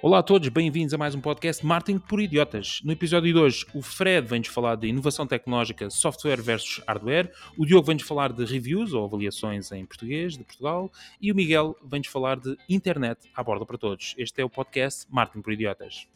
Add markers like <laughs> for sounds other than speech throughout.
Olá a todos, bem-vindos a mais um podcast Martin por Idiotas. No episódio de hoje, o Fred vem-nos falar de inovação tecnológica, software versus hardware, o Diogo vem-nos falar de reviews ou avaliações em português de Portugal e o Miguel vem-nos falar de internet à borda para todos. Este é o podcast Martin por Idiotas.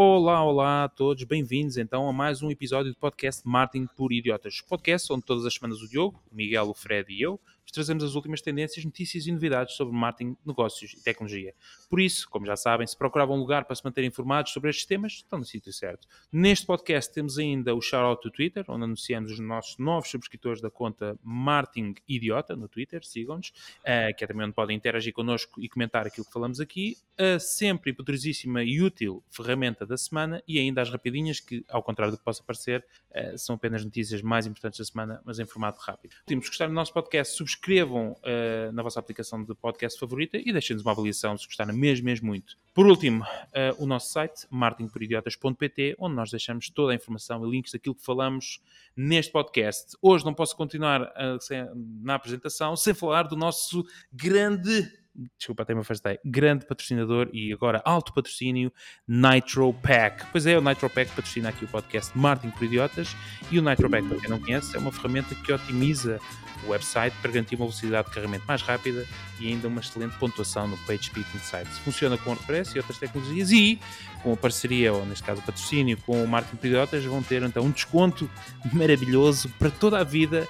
Olá, olá a todos, bem-vindos então a mais um episódio do podcast Martin por Idiotas. Podcast onde todas as semanas o Diogo, o Miguel, o Fred e eu trazemos as últimas tendências, notícias e novidades sobre marketing, negócios e tecnologia. Por isso, como já sabem, se procuravam um lugar para se manter informados sobre estes temas, estão no sítio certo. Neste podcast temos ainda o shout-out do Twitter, onde anunciamos os nossos novos subscritores da conta Martin Idiota no Twitter, sigam-nos, uh, que é também onde podem interagir connosco e comentar aquilo que falamos aqui. A sempre poderosíssima e útil ferramenta da semana e ainda as rapidinhas, que, ao contrário do que possa parecer, uh, são apenas notícias mais importantes da semana, mas em formato rápido. Temos que gostar do nosso podcast, subscrever subscrevam uh, na vossa aplicação de podcast favorita e deixem-nos uma avaliação se gostarem mesmo, mesmo muito. Por último, uh, o nosso site, martinporidiotas.pt, onde nós deixamos toda a informação e links daquilo que falamos neste podcast. Hoje não posso continuar uh, sem, na apresentação sem falar do nosso grande desculpa, até me afastei, grande patrocinador e agora alto patrocínio, Nitro Pack. Pois é, o Nitro Pack patrocina aqui o podcast Martin por Idiotas e o Nitro Pack, para quem não conhece, é uma ferramenta que otimiza o website para garantir uma velocidade de carregamento mais rápida e ainda uma excelente pontuação no PageSpeed Insights. Funciona com WordPress e outras tecnologias e com a parceria, ou neste caso o patrocínio, com o Martin por Idiotas, vão ter então um desconto maravilhoso para toda a vida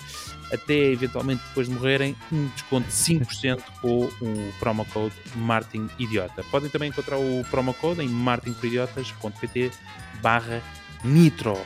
até eventualmente depois de morrerem, um desconto de 5% com o promo code Martin Idiota. Podem também encontrar o promo code em martinporidiotas.pt barra Nitro.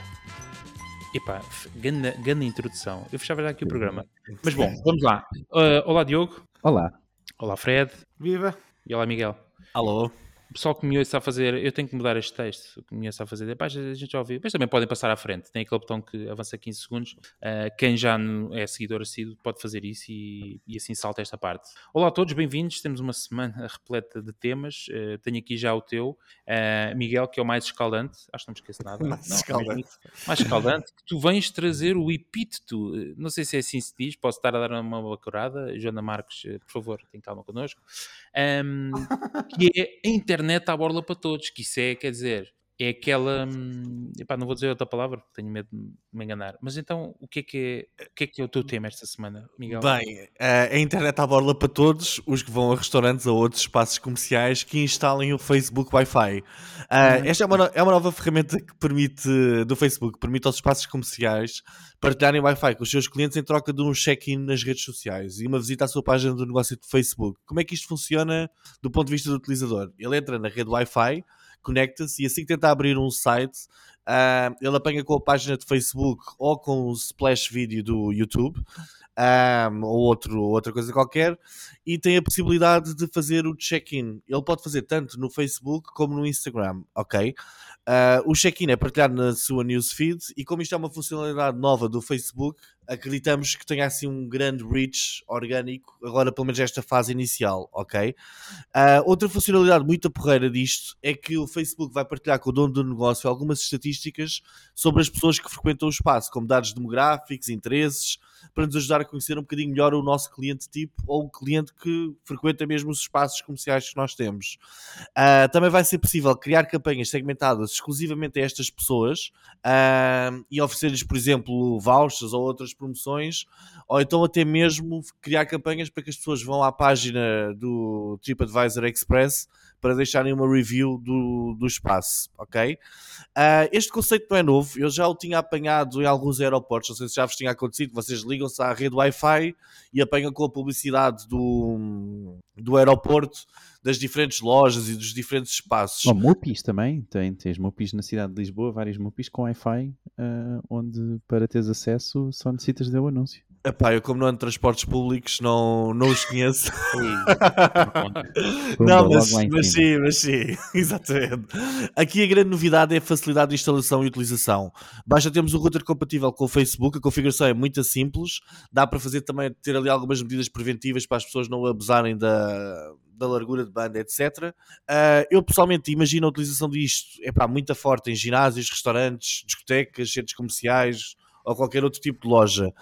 Epá, grande, grande introdução. Eu fechava já aqui o programa. Mas bom, vamos lá. Uh, olá, Diogo. Olá. Olá, Fred. Viva. E olá, Miguel. Alô o pessoal que me ouça a fazer, eu tenho que mudar este texto, o que me ouça a fazer, depois a gente já ouviu, mas também podem passar à frente, tem aquele botão que avança 15 segundos, uh, quem já é seguidor assíduo pode fazer isso e, e, assim salta esta parte. Olá a todos, bem-vindos, temos uma semana <laughs> repleta de temas, uh, tenho aqui já o teu, uh, Miguel, que é o mais escaldante, acho que não me esqueço nada. <laughs> mais não, escaldante. Mais escaldante, que tu vens trazer o epíteto, não sei se é assim se diz, posso estar a dar uma bacurada, Joana Marques, por favor, tem calma connosco, um, que é a internet à borla para todos, que isso é, quer dizer, é aquela. Hum, epá, não vou dizer outra palavra, porque tenho medo de me enganar. Mas então, o que é que é, o, que é, que é o teu tema esta semana, Miguel? Bem, a internet à borla para todos, os que vão a restaurantes ou outros espaços comerciais que instalem o Facebook Wi-Fi. Uh, esta é uma, é uma nova ferramenta que permite, do Facebook, permite aos espaços comerciais partilharem Wi-Fi com os seus clientes em troca de um check-in nas redes sociais e uma visita à sua página do negócio do Facebook. Como é que isto funciona do ponto de vista do utilizador? Ele entra na rede Wi-Fi conecta-se e assim que tenta abrir um site, uh, ele apanha com a página de Facebook ou com o splash vídeo do YouTube. Um, ou outro, outra coisa qualquer, e tem a possibilidade de fazer o check-in. Ele pode fazer tanto no Facebook como no Instagram, ok? Uh, o check-in é partilhado na sua newsfeed e como isto é uma funcionalidade nova do Facebook, acreditamos que tenha assim um grande reach orgânico, agora pelo menos esta fase inicial, ok? Uh, outra funcionalidade muito porreira disto é que o Facebook vai partilhar com o dono do negócio algumas estatísticas sobre as pessoas que frequentam o espaço, como dados demográficos, interesses, para nos ajudar a conhecer um bocadinho melhor o nosso cliente tipo ou o cliente que frequenta mesmo os espaços comerciais que nós temos. Uh, também vai ser possível criar campanhas segmentadas exclusivamente a estas pessoas uh, e oferecer-lhes, por exemplo, vouchers ou outras promoções, ou então até mesmo criar campanhas para que as pessoas vão à página do TripAdvisor Express para deixarem uma review do, do espaço, ok? Uh, este conceito não é novo, eu já o tinha apanhado em alguns aeroportos, não sei se já vos tinha acontecido, vocês ligam-se à rede Wi-Fi e apanham com a publicidade do, do aeroporto das diferentes lojas e dos diferentes espaços. Oh, Mupis também, tem, tens Mupis na cidade de Lisboa, vários Mupis com Wi-Fi, uh, onde para teres acesso só necessitas de o anúncio. Epá, eu como não ando transportes públicos não, não os conheço. <laughs> não, mas, mas sim, mas sim, <laughs> exatamente. Aqui a grande novidade é a facilidade de instalação e utilização. Basta termos o router compatível com o Facebook, a configuração é muito simples, dá para fazer também, ter ali algumas medidas preventivas para as pessoas não abusarem da, da largura de banda, etc. Uh, ah, eu pessoalmente imagino a utilização disto, é pá, muito forte em ginásios, restaurantes, discotecas, centros comerciais, ou qualquer outro tipo de loja.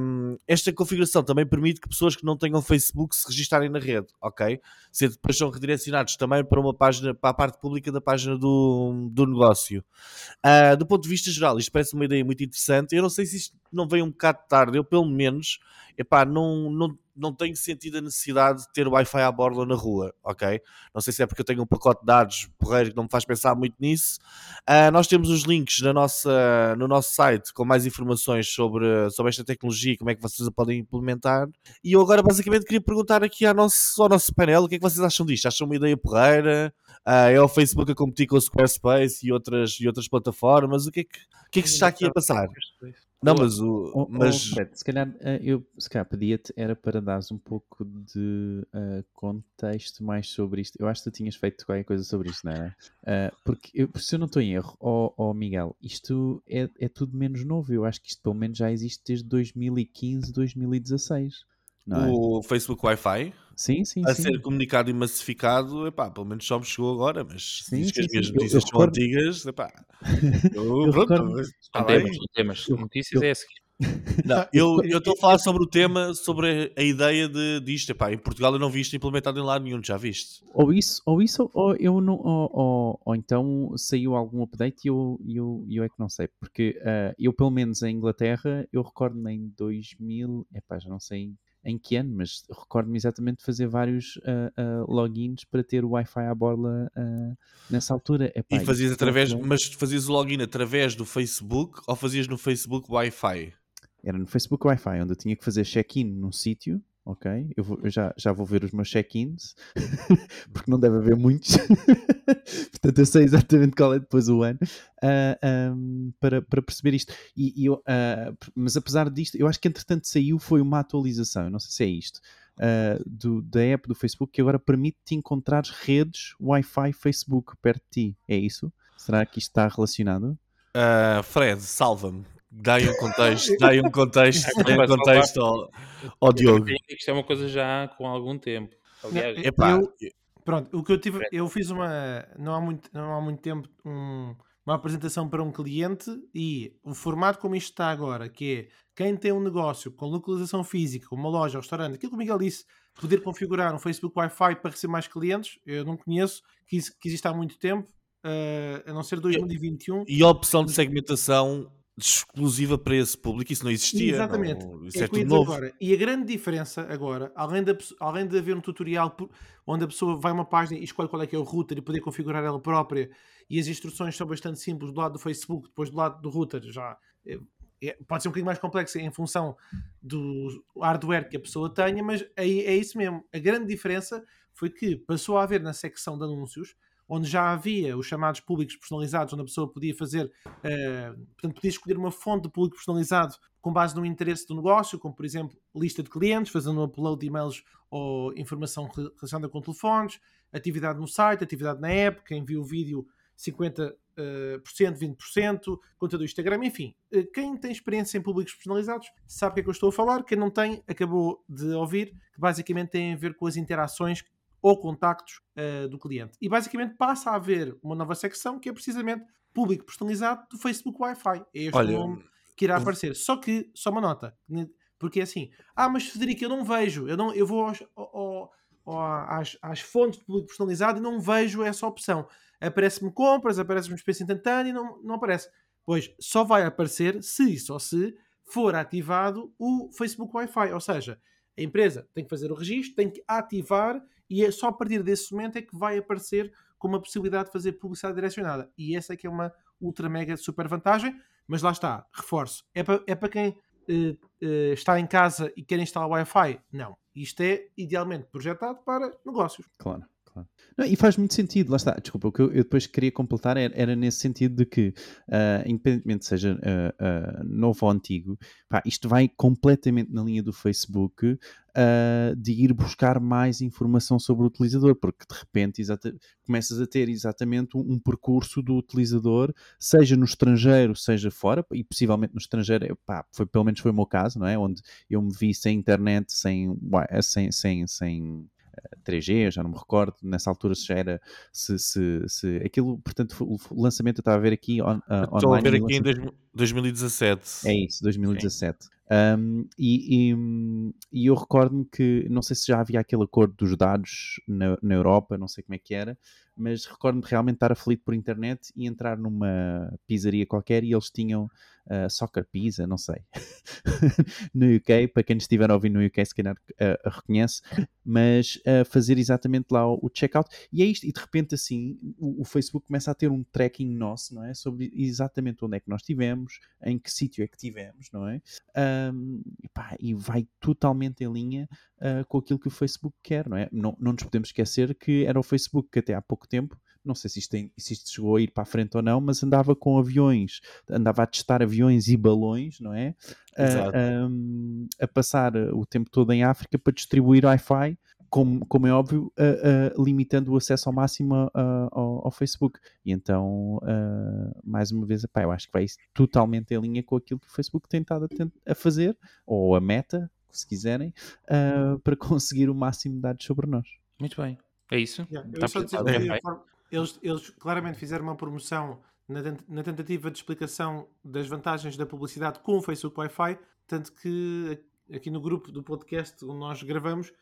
Um, esta configuração também permite que pessoas que não tenham Facebook se registarem na rede, ok? Se depois são redirecionados também para uma página, para a parte pública da página do, do negócio. Uh, do ponto de vista geral, isto parece uma ideia muito interessante. Eu não sei se isto não veio um bocado tarde, eu pelo menos, epá, não, não não tenho sentido a necessidade de ter Wi-Fi à borda na rua, ok? Não sei se é porque eu tenho um pacote de dados porreiro que não me faz pensar muito nisso. Uh, nós temos os links na nossa, no nosso site com mais informações sobre, sobre esta tecnologia e como é que vocês a podem implementar. E eu agora basicamente queria perguntar aqui ao nosso, ao nosso painel o que é que vocês acham disto? Acham uma ideia porreira? Uh, é o Facebook a competir com o Squarespace e outras, e outras plataformas? O que é que, o que, é que se está aqui a passar? Não, mas o. Oh, mas... Oh, Fred, se calhar eh, eu se calhar pedia-te era para dares um pouco de uh, contexto mais sobre isto. Eu acho que tu tinhas feito qualquer coisa sobre isto, não era? Uh, porque eu, se eu não estou em erro, ó oh, oh, Miguel, isto é, é tudo menos novo. Eu acho que isto pelo menos já existe desde 2015, 2016. É? O Facebook Wi-Fi? Sim, sim, a sim. ser comunicado e massificado, epá, pelo menos só me chegou agora, mas sim, diz que as minhas notícias eu, são recordo... antigas, epá. <laughs> Eu, eu pronto, bem. temas, temas. Notícias é a seguir. <laughs> Não, eu estou a falar sobre o tema, sobre a ideia de, disto. Epá, em Portugal eu não vi isto implementado em lado nenhum, já viste? Ou isso, ou isso, ou eu não, ou, ou, ou então saiu algum update e eu, eu, eu é que não sei, porque uh, eu pelo menos em Inglaterra, eu recordo-me em 2000, epá, já não sei em que ano, mas recordo-me exatamente de fazer vários uh, uh, logins para ter o Wi-Fi à borla uh, nessa altura. Epá, e fazias através, mas fazias o login através do Facebook ou fazias no Facebook Wi-Fi? Era no Facebook Wi-Fi, onde eu tinha que fazer check-in num sítio ok? Eu, vou, eu, já, já vou ver os meus check-ins, <laughs> porque não deve haver muitos, <laughs> portanto eu sei exatamente qual é depois o ano, uh, ah, um, para, para perceber isto. E, e uh, mas apesar disto, eu acho que entretanto saiu foi uma atualização, eu não sei se é isto, uh, do, da app do Facebook que agora permite-te encontrar redes Wi-Fi Facebook perto de ti, é isso? Será que isto está relacionado? Fred, salva-me. Dá-lhe um contexto, <laughs> dá um contexto, dá um contexto ao, ao Diogo. Isto é uma coisa já com algum tempo. Aliás, Epá. Eu, pronto, o que eu tive, eu fiz uma, não há muito, não há muito tempo, um, uma apresentação para um cliente e o formato como isto está agora, que é quem tem um negócio com localização física, uma loja, um restaurante, aquilo que o Miguel disse, poder configurar um Facebook Wi-Fi para receber mais clientes, eu não conheço, que, que existe há muito tempo, uh, a não ser 2021. E a opção de segmentação exclusiva para esse público, isso não existia. Exatamente. Não, isso é, é tudo novo. Agora. E a grande diferença agora, além de, além de haver um tutorial onde a pessoa vai a uma página e escolhe qual é que é o router e poder configurar ela própria, e as instruções são bastante simples do lado do Facebook, depois do lado do router já é, é, pode ser um bocadinho mais complexo em função do hardware que a pessoa tenha, mas aí é isso mesmo. A grande diferença foi que passou a haver na secção de anúncios onde já havia os chamados públicos personalizados, onde a pessoa podia fazer, uh, portanto, podia escolher uma fonte de público personalizado com base no interesse do negócio, como por exemplo lista de clientes, fazendo um upload de e-mails ou informação relacionada com telefones, atividade no site, atividade na app, quem viu o vídeo 50%, uh, 20%, conta do Instagram, enfim. Uh, quem tem experiência em públicos personalizados sabe o que é que eu estou a falar. Quem não tem, acabou de ouvir, que basicamente tem a ver com as interações ou contactos uh, do cliente. E basicamente passa a haver uma nova secção que é precisamente público personalizado do Facebook Wi-Fi. É este Olha, nome que irá aparecer. Só que, só uma nota, porque é assim, ah, mas Federico, eu não vejo, eu, não, eu vou aos, ao, ao, às, às fontes de público personalizado e não vejo essa opção. Aparece-me compras, aparece-me espécie instantânea e não, não aparece. Pois só vai aparecer se e só se for ativado o Facebook Wi-Fi. Ou seja, a empresa tem que fazer o registro, tem que ativar e é só a partir desse momento é que vai aparecer com uma possibilidade de fazer publicidade direcionada. E essa é que é uma ultra mega super vantagem, mas lá está, reforço, é para é para quem uh, uh, está em casa e quer instalar Wi-Fi? Não. Isto é idealmente projetado para negócios. Claro. Claro. Não, e faz muito sentido, lá está. Desculpa, o que eu, depois queria completar era, era, nesse sentido de que, uh, independentemente seja uh, uh, novo ou antigo, pá, isto vai completamente na linha do Facebook de ir buscar mais informação sobre o utilizador, porque de repente começas a ter exatamente um, um, percurso do utilizador, seja no estrangeiro, seja fora, e possivelmente no estrangeiro, pá, foi, pelo menos foi o meu caso, não é? Onde eu me vi sem internet, sem, sem, sem, sem 3G, já não me recordo, nessa altura se já era, se, se, se aquilo, portanto, o lançamento eu estava a ver aqui on, uh, Estou a ver online. aqui em 2017. É isso, 2017. Um, e, e, e eu recordo-me que, não sei se já havia aquele acordo dos dados na, na Europa, não sei como é que era, mas recordo-me realmente estar aflito por internet e entrar numa pizzaria qualquer e eles tinham uh, Soccer Pizza, não sei, <laughs> no UK, para quem estiver a ouvir no UK se calhar uh, reconhece, mas uh, fazer exatamente lá o, o checkout e é isto, e de repente assim o, o, Facebook começa a ter um tracking nosso, não é? Sobre exatamente onde é que nós estivemos, em que sítio é que tivemos, não é? Um, e, vai totalmente em linha com aquilo que o Facebook quer, não é? Não, não nos podemos esquecer que era o Facebook que até há pouco tempo, não sei se isto, tem, se isto chegou a ir para a frente ou não, mas andava com aviões, andava a testar aviões e balões, não é? Uh, um, a passar o tempo todo em África para distribuir Wi-Fi como, como, é óbvio, uh, uh, limitando o acesso ao máximo uh, ao, ao, Facebook. E então, mais uma vez, epá, eu acho que vai totalmente em linha com aquilo que o Facebook tem estado a, a fazer, ou a meta, se quiserem, para <laughs> conseguir o máximo de dados sobre nós. Muito bem. É isso? Yeah, eu só dizer, é, eles, eles claramente fizeram uma promoção na, na, tentativa de explicação das vantagens da publicidade com o Facebook Wi-Fi, tanto que aqui no grupo do podcast onde nós gravamos,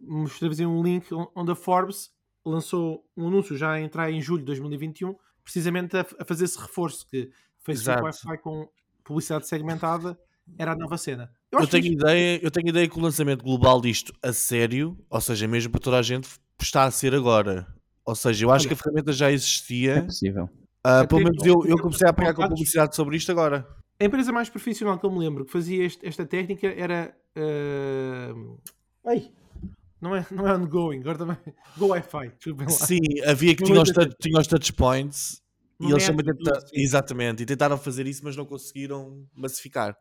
mostrei um link onde a Forbes lançou um anúncio já a entrar em julho de 2021, precisamente a, a fazer esse reforço que Facebook Wi-Fi com publicidade segmentada era a nova cena. Eu, eu tenho, ideia, eu tenho ideia que o lançamento global disto a sério, ou seja, mesmo para toda a gente, está a ser agora. Ou seja, eu acho Olha, que a ferramenta já existia. É possível. Uh, pelo menos eu, eu comecei a apanhar com a publicidade sobre isto agora. A empresa mais profissional que eu me lembro que fazia este, esta técnica era. Uh... Ai, não é, não é ongoing, agora também. Go Wi-Fi, Sim, havia que tinha os, touch, tinha os touch points e eles também tentaram. Exatamente, e tentaram fazer isso, mas não conseguiram massificar.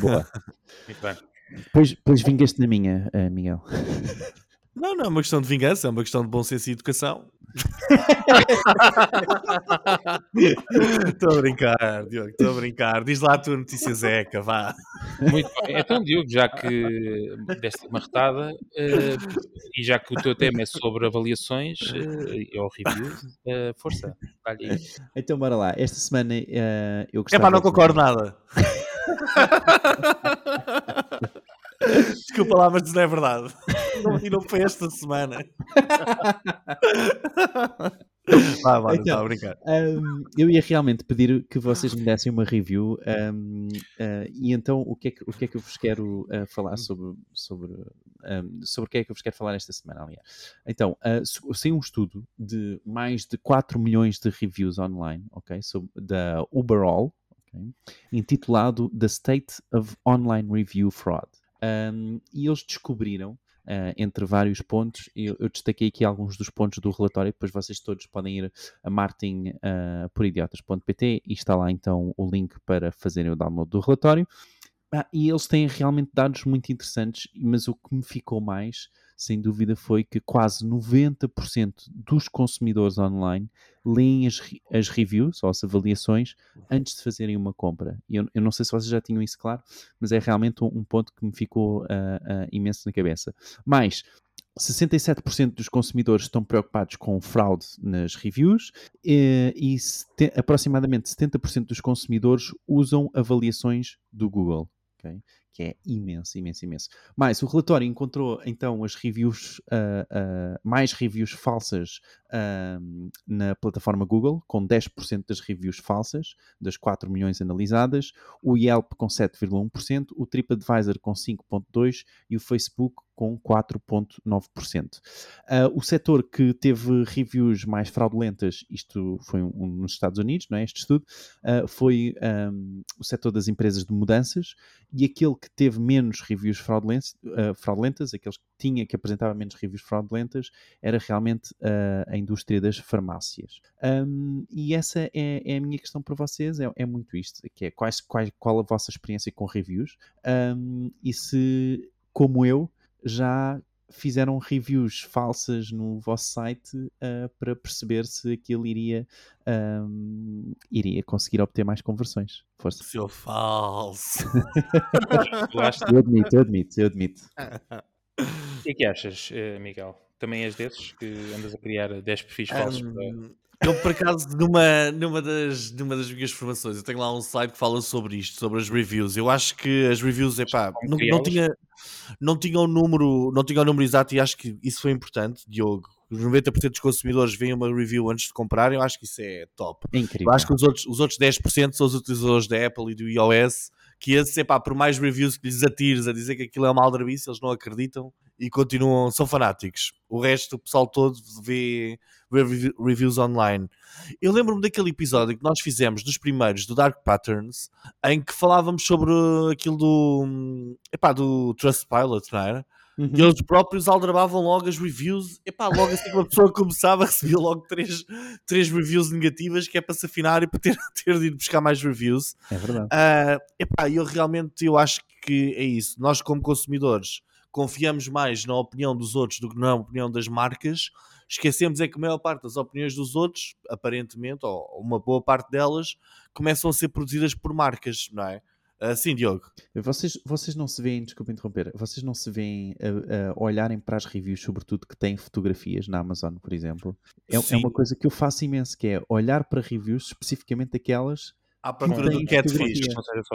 Boa. Muito bem. Pois, pois vingaste na minha, uh, Miguel. <laughs> Não, não é uma questão de vingança, é uma questão de bom senso e educação. <laughs> Estou a brincar, Diogo, estou a brincar. Diz lá a tua notícia Zeca, vá. Muito bem. Então, Diogo, já que deste uma retada uh, e já que o teu tema é sobre avaliações uh, ou reviews, uh, força, aí. Então, bora lá. Esta semana uh, eu gostava... É pá, não concordo de... nada. <laughs> Desculpa lá, mas isso não é verdade. e não foi esta semana. Vá, vá, então, a brincar. Um, eu ia realmente pedir que vocês me dessem uma review um, uh, e então o que, é que, o que é que eu vos quero uh, falar sobre, sobre, um, sobre o que é que eu vos quero falar esta semana, aliás. Então, uh, saiu um estudo de mais de 4 milhões de reviews online, ok, sobre, da Uberall, okay, intitulado The State of Online Review Fraud. Um, e eles descobriram Uh, entre vários pontos. Eu, eu, destaquei aqui alguns dos pontos do relatório, depois vocês todos podem ir a martinporidiotas.pt uh, e está lá então o link para fazerem o download do relatório. Ah, e eles têm realmente dados muito interessantes, mas o que me ficou mais sem dúvida, foi que quase 90% dos consumidores online leem as, as reviews ou as avaliações antes de fazerem uma compra. Eu, eu não sei se vocês já tinham isso claro, mas é realmente um, um ponto que me ficou uh, uh, imenso na cabeça. Mais, 67% dos consumidores estão preocupados com fraude nas reviews e, e aproximadamente 70% dos consumidores usam avaliações do Google. Okay? Que é imenso, imenso, imenso. Mas o relatório encontrou então as reviews, uh, uh, mais reviews falsas uh, na plataforma Google, com 10% das reviews falsas, das 4 milhões analisadas, o Yelp com 7,1%, o TripAdvisor com 5,2% e o Facebook com 4,9%. Uh, o setor que teve reviews mais fraudulentas, isto foi um, um, nos Estados Unidos, não é? Este estudo, uh, foi um, o setor das empresas de mudanças e aquele que teve menos reviews fraudulentas, uh, fraudulentas aqueles que tinha, que apresentava menos reviews fraudulentas, era realmente a indústria das farmácias. Um, e essa é, é, a minha questão para vocês, é, é muito isto, que é quais, quais, qual a vossa experiência com reviews e se, como eu, já fizeram reviews falsas no vosso site uh, para perceber se aquilo iria, um, iria conseguir obter mais conversões. Força. Seu falso. <laughs> eu admito, eu admito, eu admito. <laughs> que é que achas, eh, Miguel? Também és desses que andas a criar 10 perfis falsos? para- Um, eu, por acaso, numa, numa, das, numa das minhas formações, eu tenho lá um slide que fala sobre isto, sobre as reviews. Eu acho que as reviews, epá, não, não, tinha, não tinha o número, não tinha o número exato e acho que isso foi importante, Diogo. Os 90% dos consumidores veem uma review antes de comprarem, eu acho que isso é top. Incrível. Eu acho que os outros, os outros 10% são os utilizadores da Apple e do iOS, que esses, epá, por mais reviews que lhes atires a dizer que aquilo é uma aldrabice, eles não acreditam e continuam, são fanáticos. O resto, o pessoal todo vê, vê revi- reviews online. Eu lembro-me daquele episódio que nós fizemos dos primeiros do Dark Patterns, em que falávamos sobre aquilo do, epá, do Trustpilot, não era? Uhum. E eles próprios aldrabavam logo as reviews. Epá, logo assim que uma pessoa <laughs> começava, recebia logo três, três reviews negativas, que é para se afinar e para ter, <laughs> ter de ir buscar mais reviews. É verdade. Ah, epá, eu realmente eu acho que é isso. Nós, como consumidores, confiamos mais na opinião dos outros do que na opinião das marcas. Esquecemos é que a maior parte das opiniões dos outros, aparentemente, ou uma boa parte delas, começam a ser produzidas por marcas, não é? Sim, Diogo. Vocês, vocês não se veem, desculpa interromper, vocês não se veem a, a olharem para as reviews, sobretudo que têm fotografias na Amazon, por exemplo. É, é uma coisa que eu faço imenso, que é olhar para reviews, especificamente aquelas À procura do catfish.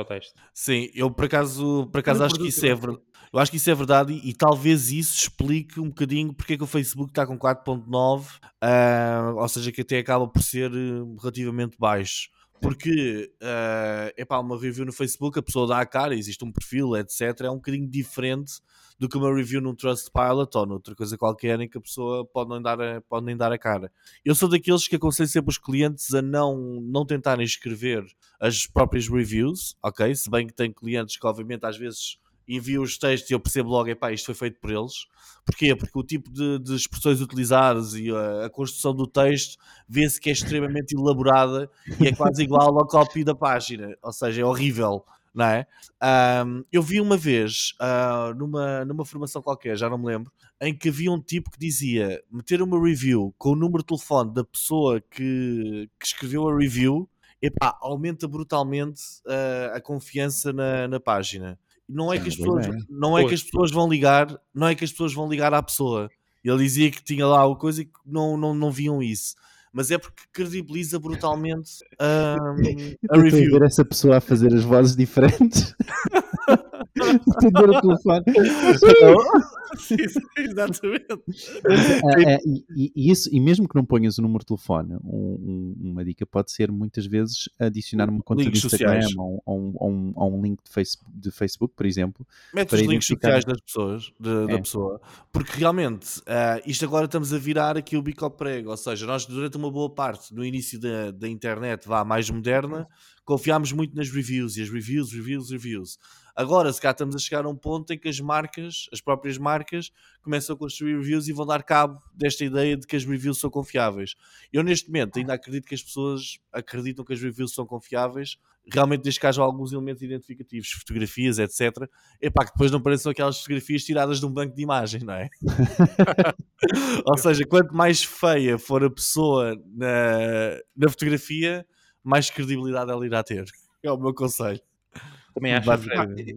texto. Sim, eu por acaso, por acaso acho que isso é verdade. Eu acho que isso é verdade e, e talvez isso explique um bocadinho porque é que o Facebook está com 4.9, ah, ou seja, que até acaba por ser eh, relativamente baixo. Porque é epá, uma review no Facebook, a pessoa dá a cara, existe um perfil, etc. É um bocadinho diferente do que uma review num Trustpilot ou noutra coisa qualquer em que a pessoa pode nem dar a, pode nem dar a cara. Eu sou daqueles que aconselho sempre os clientes a não, não tentarem escrever as próprias reviews, ok? Se bem que tem clientes que, obviamente, às vezes enviam os textos e eu percebo logo, epá, isto foi feito por eles. Porquê? Porque o tipo de, de expressões utilizadas e a, a construção do texto vê-se que é extremamente elaborada e é quase igual ao copy da página, ou seja, é horrível. Não é? Ahm, eu vi uma vez ah, numa, numa formação qualquer, já não me lembro, em que havia um tipo que dizia meter uma review com o número de telefone da pessoa que, que escreveu a review epá, aumenta brutalmente ah, a confiança na, na página. Não é, Isso é que as pessoas, não é que as pessoas vão ligar, não é que as pessoas vão ligar à pessoa. Ele dizia que tinha lá a coisa e que não, não, não viam isso. Mas é porque credibiliza brutalmente <laughs> a Eu estou a review. ver essa pessoa a fazer as vozes diferentes. <laughs> <laughs> Atender o telefone. Exatamente. Ah, ah, e, isso, e mesmo que não ponhas o número de telefone, um- um- uma dica pode ser muitas vezes adicionar uma conta Links de Instagram ou, ou um, ou um- ou um link de Facebook, de Facebook, por exemplo. Mete para os links sociais das pessoas, de- da É. pessoa, porque realmente ah, isto agora estamos a virar aqui o bico ao prego, ou seja, nós durante uma boa parte no início da, da internet vá mais moderna, confiámos muito nas reviews e as reviews, reviews, reviews. Agora, se cá estamos a chegar a um ponto em que as marcas, as próprias marcas, começam a construir reviews e vão dar cabo desta ideia de que as reviews são confiáveis. Eu, neste momento, ainda acredito que as pessoas acreditam que as reviews são confiáveis, realmente desde que haja alguns elementos identificativos, fotografias, etc. Epá, que depois não pareçam aquelas fotografias tiradas de um banco de imagem, não é? <laughs> Ou seja, quanto mais feia for a pessoa na, na fotografia, mais credibilidade ela irá ter. É o meu conselho. Também acho. Fred.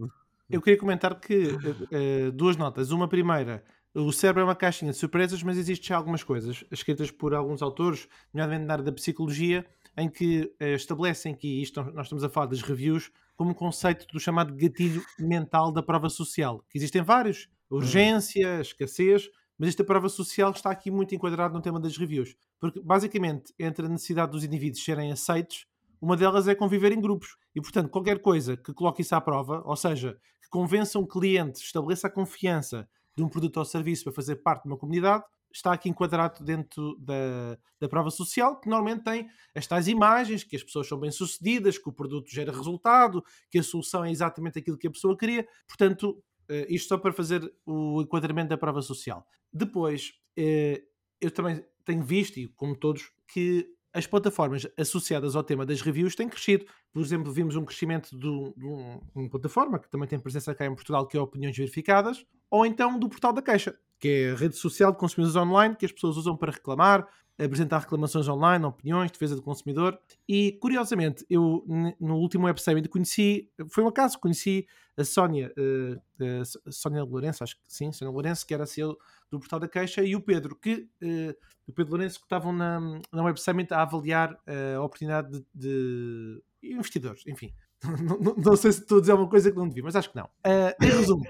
Eu queria comentar que eh, duas notas. Uma primeira, o cérebro é uma caixinha de surpresas, mas existem já algumas coisas escritas por alguns autores, nomeadamente na área da psicologia, em que eh, estabelecem que isto nós estamos a falar das reviews como um conceito do chamado gatilho mental da prova social, que existem vários, urgência, escassez, mas esta prova social está aqui muito enquadrada no tema das reviews, porque basicamente entre a necessidade dos indivíduos serem aceitos uma delas é conviver em grupos. E, portanto, qualquer coisa que coloque isso à prova, ou seja, que convença um cliente, estabeleça a confiança de um produto ou serviço para fazer parte de uma comunidade, está aqui enquadrado dentro da, da prova social, que normalmente tem as tais imagens, que as pessoas são bem-sucedidas, que o produto gera resultado, que a solução é exatamente aquilo que a pessoa queria. Portanto, eh, isto só para fazer o enquadramento da prova social. Depois, eh, eu também tenho visto, e como todos, que as plataformas associadas ao tema das reviews têm crescido. Por exemplo, vimos um crescimento de, um- de um- uma plataforma que também tem presença cá em Portugal, que é Opiniões Verificadas, ou então do Portal da Queixa, que é a rede social de consumidores online que as pessoas usam para reclamar apresentar reclamações online, opiniões, defesa do consumidor. E, curiosamente, eu no último Web Summit conheci, foi um acaso, conheci a Sónia, eh, eh, Sónia Lourenço, acho que sim, Sónia Lourenço, que era CEO do Portal da Queixa, e o Pedro, que eh, o Pedro Lourenço, que estavam na, na Web Summit a avaliar eh, a oportunidade de, de investidores, enfim. <laughs> Não, não- não sei se estou a dizer alguma coisa que não devia, mas acho que não. Eh, em resumo,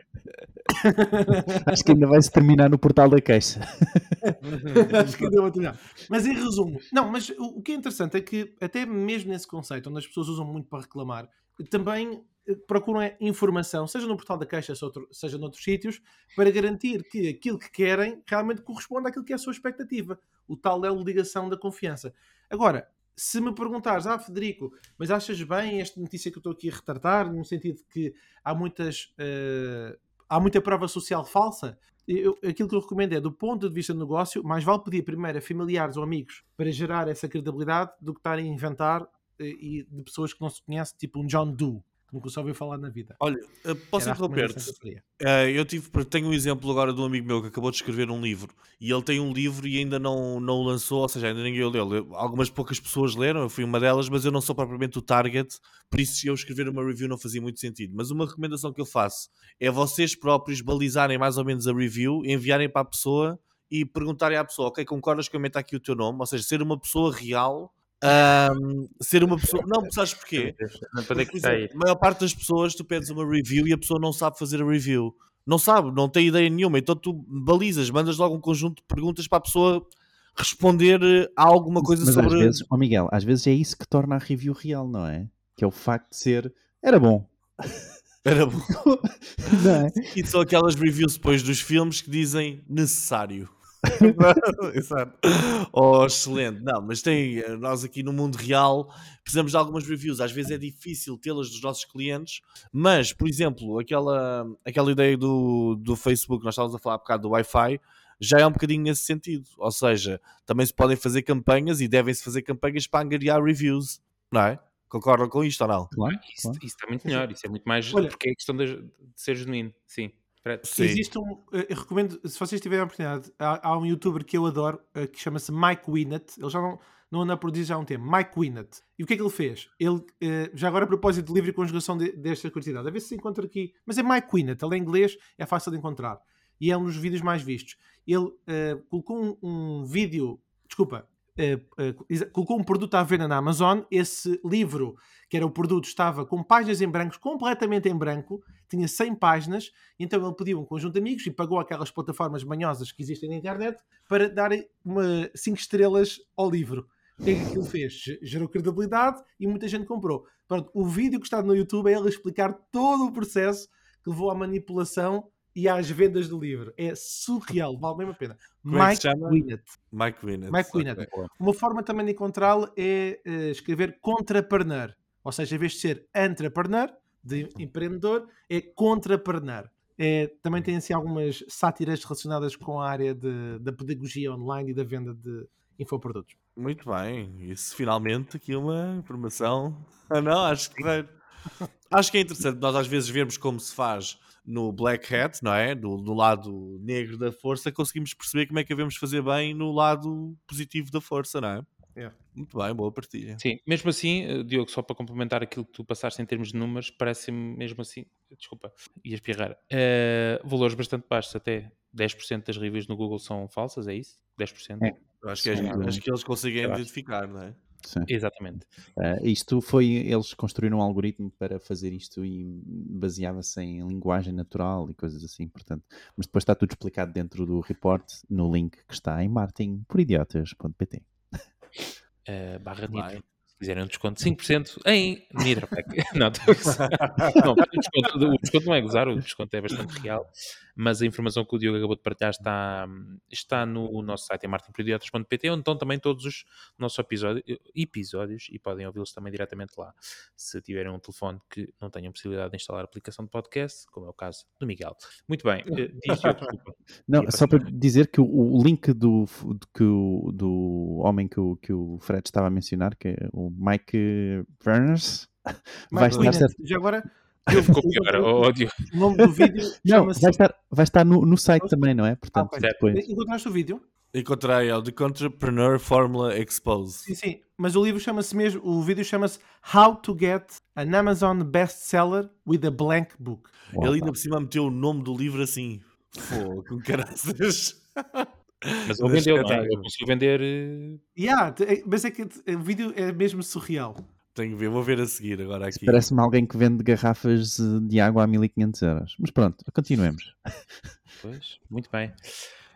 <laughs> Acho que ainda vai se terminar no portal da queixa. <laughs> Acho que ainda vou terminar. Mas em resumo, não, mas o, o que é interessante é que até mesmo nesse conceito, onde as pessoas usam muito para reclamar, também procuram é informação, seja no portal da Caixa, seja outro- seja noutros sítios, para garantir que aquilo que querem realmente corresponde àquilo que é a sua expectativa. O tal é a ligação da confiança. Agora, se me perguntares, ah, Federico, mas achas bem esta notícia que eu estou aqui a retratar, no sentido que há muitas. eh, há muita prova social falsa? Eu- aquilo que eu recomendo é, do ponto de vista do negócio, mais vale pedir primeiro a familiares ou amigos para gerar essa credibilidade do que estar a inventar eh, e de pessoas que não se conhecem, tipo um John Doe, nunca só ouviu falar na vida. Olha, eh, posso interromper-te? eu. Eh, eu tive, tenho um exemplo agora de um amigo meu que acabou de escrever um livro e ele tem um livro e ainda não, não o lançou, ou seja, ainda ninguém o leu. Eu- Algumas poucas pessoas leram, eu fui uma delas, mas eu não sou propriamente o target, por isso eu escrever uma review não fazia muito sentido. Mas uma recomendação que eu faço é vocês próprios balizarem mais ou menos a review, enviarem para a pessoa e perguntarem à pessoa, ok, concordas que eu meta aqui o teu nome? Ou seja, ser uma pessoa real. Ahm, ser uma pessoa. <laughs> Não, sabes porquê? Não, onde é Por exemplo, a maior parte das pessoas, tu pedes uma review e a pessoa não sabe fazer a review. Não sabe, não tem ideia nenhuma. Então tu balizas, mandas logo um conjunto de perguntas para a pessoa responder eh, a alguma coisa Mas sobre. às vezes, ó Miguel, às vezes é isso que torna a review real, não é? Que é o facto de ser. Era bom. <laughs> Era bom. <laughs> Não é? E são aquelas reviews depois dos filmes que dizem necessário. <laughs> Exato. <laughs> Oh, excelente. Não, mas tem, eh, nós aqui no mundo real precisamos de algumas reviews. Às vezes é difícil tê-las dos nossos clientes, mas, por exemplo, aquela, aquela ideia do, do Facebook, nós estávamos a falar há bocado do Wi-Fi, já é um bocadinho nesse sentido. Ou seja, também se podem fazer campanhas e devem-se fazer campanhas para angariar reviews, não é? Concordam com isto ou não? Claro, Isso, claro. isso está muito melhor, isso é muito mais. Olha- porque é questão de, de ser genuíno, sim. Sim. Existe um, eh, eu recomendo, se vocês tiverem a oportunidade, há, há um youtuber que eu adoro, eh, que chama-se Mike Winnett, ele já não, não anda a produzir já há um tempo, Mike Winnett. E o que é que ele fez? Ele, eh, já agora a propósito de livre e conjugação de- desta quantidade, a ver se se encontra aqui, mas é Mike Winnett, ele é inglês, é fácil de encontrar, e é um dos vídeos mais vistos. Ele eh, colocou um, um vídeo, desculpa, exa- colocou um produto à venda na Amazon, esse livro, que era o produto, estava com páginas em branco, completamente em branco, tinha 100 páginas, então ele pediu um conjunto de amigos e pagou aquelas plataformas manhosas que existem na internet para darem 5 estrelas ao livro. O que é que aquilo fez? Ge- Gerou credibilidade e muita gente comprou. Pronto, o vídeo que está no YouTube é ele explicar todo o processo que levou à manipulação e às vendas do livro. É surreal, vale mesmo a pena. <laughs> Como é Mike? Winnett. Mike Winnett. Mike. Winnett. Uma forma também de encontrá-lo é eh, escrever contrapreneur. Ou seja, em vez de ser entrepreneur, de empreendedor, é contrapreneur. É, também tem assim algumas sátiras relacionadas com a área de- da pedagogia online e da venda de infoprodutos. Muito bem, isso finalmente aqui uma informação. Ah, não, acho que <laughs> acho que é interessante nós às vezes vermos como se faz no Black Hat, não é? Do, do lado negro da força, conseguimos perceber como é que devemos fazer bem no lado positivo da força, não é? Yeah. Muito bem, boa partilha. Sim, mesmo assim, eh, Diogo, só para complementar aquilo que tu passaste em termos de números, parece-me mesmo assim, desculpa, ia espirrar, eh, valores bastante baixos, até 10% das reviews no Google são falsas, é isso? 10%? É. Eu acho que, é- acho que eles conseguem identificar, não é? Sim. Exatamente. Ah, isto foi, eles construíram um algoritmo para fazer isto e baseava-se em linguagem natural e coisas assim, portanto, mas depois está tudo explicado dentro do report no link que está em martinporidiotas.pt. Eh, barra. Nitro. Se quiserem um desconto de 5% em Nitropack. <laughs> não, <laughs> não, o, desconto, o desconto não é gozar, o desconto é bastante real, mas a informação que o Diogo acabou de partilhar está, está no nosso site, em martinporidiotas.pt, onde estão também todos os nossos episódios, episódios e podem ouvi-los também diretamente lá. Se tiverem um telefone que não tenham possibilidade de instalar a aplicação de podcast, como é o caso do Miguel. Muito bem, eh, diz desculpa. <laughs> Não, só para dizer que o, o link do, do, que o- do homem que o, que o Fred estava a mencionar, que é o Mike Berners, <laughs> vai estar já agora, Ficou <laughs> pior, ó, ó, Diogo. o nome do vídeo Não, vai estar, vai estar no, no site também, não é? Portanto, ok. depois. Encontraste o vídeo? Encontrei, é o The Entrepreneur Formula Exposed. Sim, sim. Mas o livro chama-se mesmo, o vídeo chama-se How to Get an Amazon Bestseller with a Blank Book. Ele ainda por cima meteu o nome do livro assim. Pô, com caraças. Mas ele vendeu, não é? Ele conseguiu vender. eh, Yeah, é- mas é que o vídeo é mesmo surreal. Tenho que ver, vou ver a seguir agora aqui. Parece-me alguém que vende garrafas de água a 1500 euros. Mas pronto, continuemos. Pois, muito bem.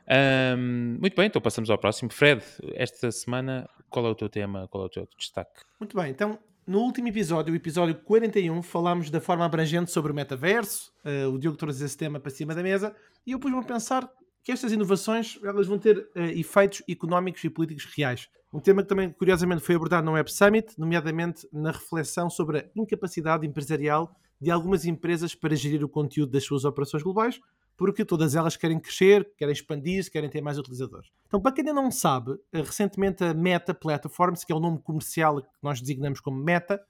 Ahm, muito bem, então passamos ao próximo. Fred, esta semana, qual é o teu tema? Qual é o teu destaque? Muito bem, então no último episódio, o episódio 41, falámos da forma abrangente sobre o metaverso. eh, o Diogo trouxe esse tema para cima da mesa e eu pus-me a pensar que estas inovações elas vão ter eh, efeitos económicos e políticos reais. Um tema que também, curiosamente, foi abordado no Web Summit, nomeadamente na reflexão sobre a incapacidade empresarial de algumas empresas para gerir o conteúdo das suas operações globais, porque todas elas querem crescer, querem expandir-se, querem ter mais utilizadores. Então, para quem ainda não sabe, eh, recentemente a Meta Platforms, que é o nome comercial que nós designamos como Meta,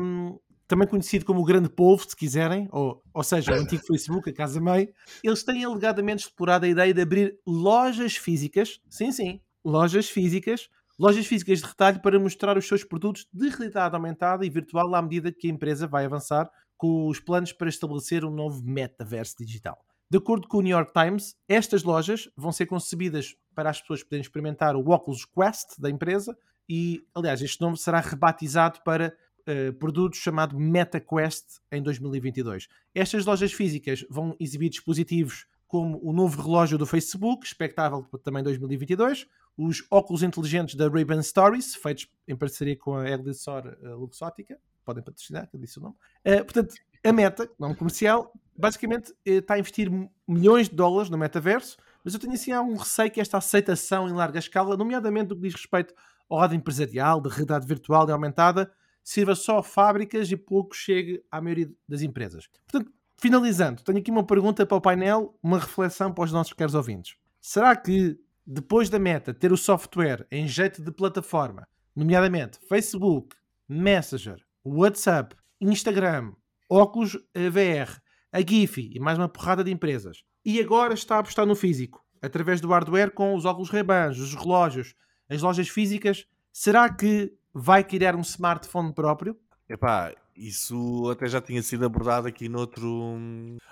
hum, também conhecido como o Grande Povo, se quiserem, ou, ou seja, o antigo Facebook, a Casa Mãe, eles têm alegadamente explorado a ideia de abrir lojas físicas, sim, sim, lojas físicas, lojas físicas de retalho para mostrar os seus produtos de realidade aumentada e virtual à medida que a empresa vai avançar com os planos para estabelecer um novo metaverso digital. De acordo com o New York Times, estas lojas vão ser concebidas para as pessoas poderem experimentar o Oculus Quest da empresa e, aliás, este nome será rebatizado para eh, produto chamado MetaQuest em 2022. Estas lojas físicas vão exibir dispositivos como o novo relógio do Facebook, expectável também 2022, os óculos inteligentes da Ray-Ban Stories, feitos em parceria com a Elisor uh, Luxótica, podem patrocinar, que eu disse o nome. Eh, portanto, a Meta, nome comercial, basicamente eh, está a investir milhões de dólares no metaverso, mas eu tenho assim algum receio que esta aceitação em larga escala, nomeadamente no que diz respeito ao lado empresarial, de realidade virtual e aumentada, sirva só a fábricas e pouco chegue à maioria das empresas. Portanto, finalizando, tenho aqui uma pergunta para o painel, uma reflexão para os nossos caros ouvintes. Será que depois da Meta ter o software em jeito de plataforma, nomeadamente Facebook, Messenger, WhatsApp, Instagram, óculos VR, a Giphy e mais uma porrada de empresas, e agora está a apostar no físico, através do hardware com os óculos Ray-Ban, os relógios, as lojas físicas, será que vai criar um smartphone próprio? Epá, isso até já tinha sido abordado aqui noutro.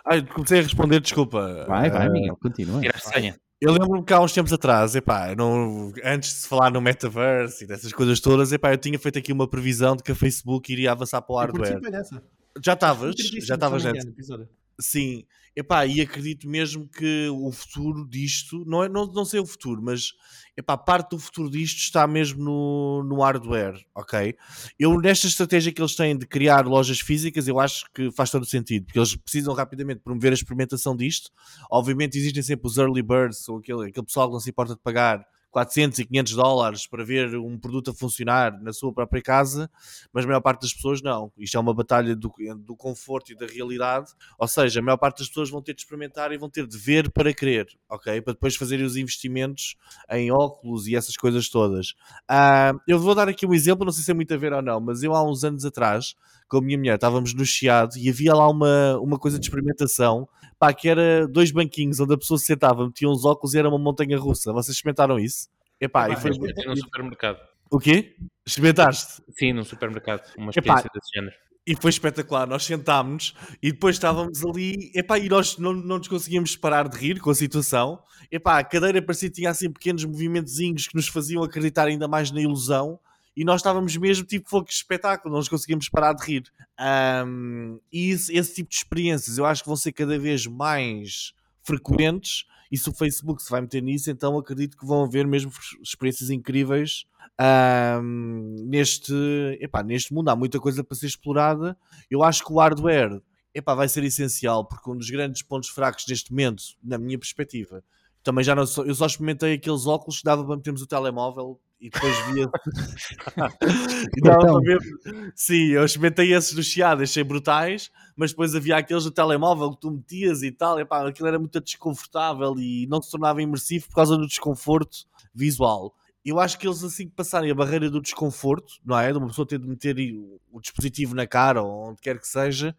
Ai, comecei a responder, desculpa. Vai, vai, Ah, Miguel, continua. Eu lembro-me que há uns tempos atrás, epá, não, antes de se falar no metaverse e dessas coisas todas, epá, eu tinha feito aqui uma previsão de que a Facebook iria avançar para o Eu hardware. Já estavas? Já estavas antes? Sim, epá, e acredito mesmo que o futuro disto, não, é, não, não sei o futuro, mas epá, parte do futuro disto está mesmo no, no hardware, ok? Eu, nesta estratégia que eles têm de criar lojas físicas, eu acho que faz todo sentido, porque eles precisam rapidamente promover a experimentação disto. Obviamente existem sempre os early birds, ou aquele, aquele pessoal que não se importa de pagar 400 e 500 dólares para ver um produto a funcionar na sua própria casa, mas a maior parte das pessoas não. Isto é uma batalha do, do conforto e da realidade, ou seja, a maior parte das pessoas vão ter de experimentar e vão ter de ver para querer, ok? Para depois fazerem os investimentos em óculos e essas coisas todas. Ah, eu vou dar aqui um exemplo, não sei se é muito a ver ou não, mas eu há uns anos atrás, com a minha mulher, estávamos no Chiado e havia lá uma, uma coisa de experimentação, pá, que era dois banquinhos onde a pessoa se sentava, metia uns óculos e era uma montanha russa. Vocês experimentaram isso? Epá, e Epá, foi... Experimentei num supermercado. O quê? Experimentaste? Sim, num supermercado. Uma Epá, experiência desse género. E foi espetacular, nós sentámos e depois estávamos ali, epá, e nós não, não nos conseguíamos parar de rir com a situação. Epá, a cadeira parecia que tinha assim pequenos movimentozinhos que nos faziam acreditar ainda mais na ilusão e nós estávamos mesmo tipo fogo de espetáculo, não nos conseguíamos parar de rir. Ahm, e esse, esse tipo de experiências eu acho que vão ser cada vez mais frequentes e se o Facebook se vai meter nisso, então acredito que vão haver mesmo experiências incríveis ahm, neste, epá, neste mundo. Há muita coisa para ser explorada. Eu acho que o hardware epá, vai ser essencial, porque um dos grandes pontos fracos neste momento, na minha perspectiva, também já não sou, eu só experimentei aqueles óculos que dava para metermos o telemóvel e depois via. <laughs> e dava Então. ver. Sim, eu experimentei esses do Chiado, achei brutais, mas depois havia aqueles do telemóvel que tu metias e tal, e pá, aquilo era muito desconfortável e não se tornava imersivo por causa do desconforto visual. Eu acho que eles assim que passarem a barreira do desconforto, não é? De uma pessoa ter de meter o, dispositivo na cara ou onde quer que seja,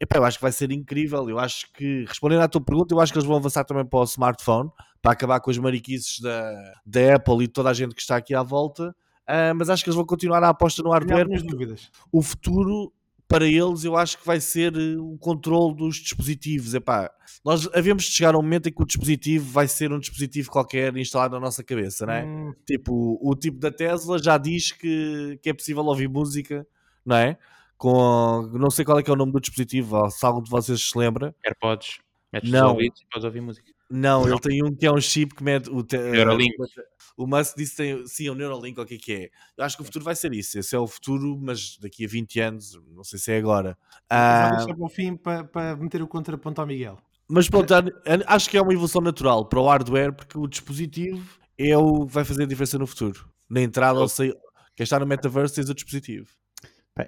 epá, eu acho que vai ser incrível. Eu acho que, respondendo à tua pergunta, eu acho que eles vão avançar também para o smartphone, para acabar com as mariquices da, da Apple e toda a gente que está aqui à volta. Uh, mas acho que eles vão continuar a aposta no hardware. Minhas dúvidas. O futuro para eles eu acho que vai ser eh, o controle dos dispositivos. Epá, nós havemos de chegar a um momento em que o dispositivo vai ser um dispositivo qualquer instalado na nossa cabeça, não é? Hum. Tipo, o tipo da Tesla já diz que, que é possível ouvir música, não é? Com, não sei qual é que é o nome do dispositivo, se algum de vocês se lembra. AirPods. Metes não. ouvidos podes ouvir música. Não, não, ele tem um que é um chip que mede o, te, Neuralink. O Musk disse que tem, sim, o Neuralink, o que é que é? Eu acho que o futuro vai ser isso. Esse é o futuro, mas daqui a 20 anos, não sei se é agora. Ah, Vou deixar para o fim para, para meter o contraponto ao Miguel. Mas pronto, acho que é uma evolução natural para o hardware, porque o dispositivo é o que vai fazer a diferença no futuro. Na entrada, ou seja, quem está no metaverse tens o dispositivo.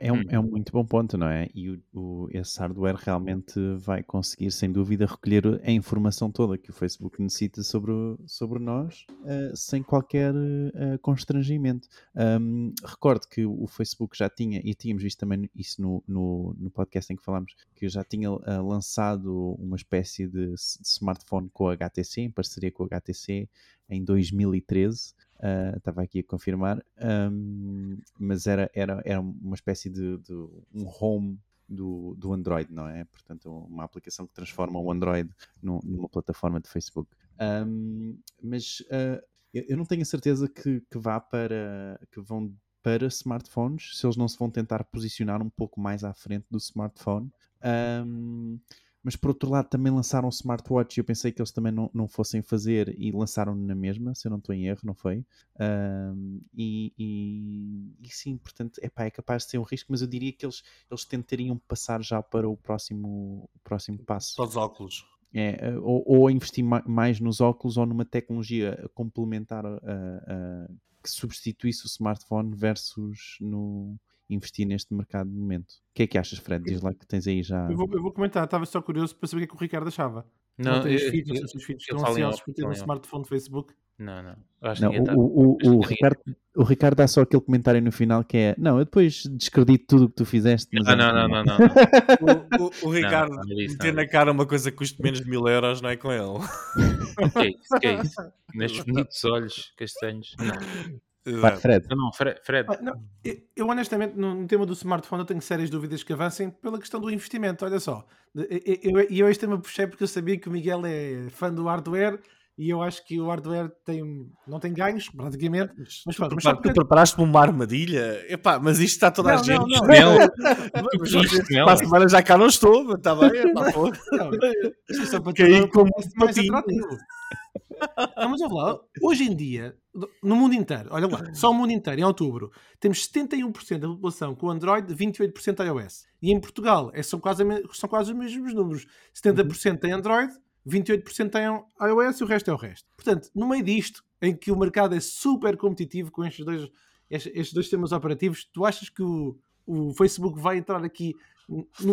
É um, é um muito bom ponto, não é? E o, o, esse hardware realmente vai conseguir, sem dúvida, recolher a informação toda que o Facebook necessita sobre, sobre nós, uh, sem qualquer uh, constrangimento. Um, recordo que o Facebook já tinha, e tínhamos visto também isso no, no, no podcast em que falámos, que já tinha uh, lançado uma espécie de, de smartphone com a HTC, em parceria com a HTC, em 2013 Uh, estava aqui a confirmar, um, mas era, era, era uma espécie de, de, um home do, do Android, não é? Portanto, uma aplicação que transforma o Android num, numa plataforma de Facebook. Um, mas uh, eu não tenho a certeza que, que vá para que vão para smartphones se eles não se vão tentar posicionar um pouco mais à frente do smartphone. Um, mas por outro lado também lançaram um smartwatch e eu pensei que eles também não, não fossem fazer e lançaram na mesma, se eu não estou em erro, não foi? Um, e, e, e, sim, portanto, epá, é capaz de ser um risco, mas eu diria que eles, eles tentariam passar já para o próximo, o próximo passo. Para os óculos. É, eh, ou, ou investir mais nos óculos ou numa tecnologia complementar uh, uh, que substituísse o smartphone versus no, investir neste mercado de momento. O que é que achas, Fred? Diz lá que tens aí já. Eu vou, eu vou comentar, estava só curioso para saber o que é que o Ricardo achava. Não, não tens eu, filhos, eu, os seus filhos estão ansiosos por ter um smartphone Facebook. Não, não. não o, o, o, o Ricardo, o Ricardo dá só aquele comentário no final que é: Não, eu depois descredito tudo o que tu fizeste. Mas não, não, não, não, não, o, o, o, Ricardo meter na cara uma coisa que custa menos de mil euros, não é com ele. <laughs> que é isso? Que é isso? Nestes bonitos olhos castanhos. Não. Vai, Fred. Não, Fred. Fred. Ah, não, eu, eu, honestamente, no, tema do smartphone, eu tenho sérias dúvidas que avancem pela questão do investimento. Olha só, e eu, eu, eu, este tema puxei porque eu sabia que o Miguel é fã do hardware e eu acho que o hardware tem, não tem ganhos, praticamente. Mas, pronto, mas tu preparaste-me uma armadilha? Epá, mas isto está toda não, a gente. Não, não, não. Para a semana já cá não estou, está bem? Epá, pô. Não, isto é só para ter como mais atrativo. Não, mas olha lá, hoje em dia, no mundo inteiro, olha lá, só o mundo inteiro, em outubro, temos 71% da população com Android, 28% iOS. E em Portugal é, são, quase, são quase os mesmos números. 70% tem Android, 28% tem iOS e o resto é o resto. Portanto, no meio disto, em que o mercado é super competitivo com estes dois, estes dois sistemas operativos, tu achas que o, o Facebook vai entrar aqui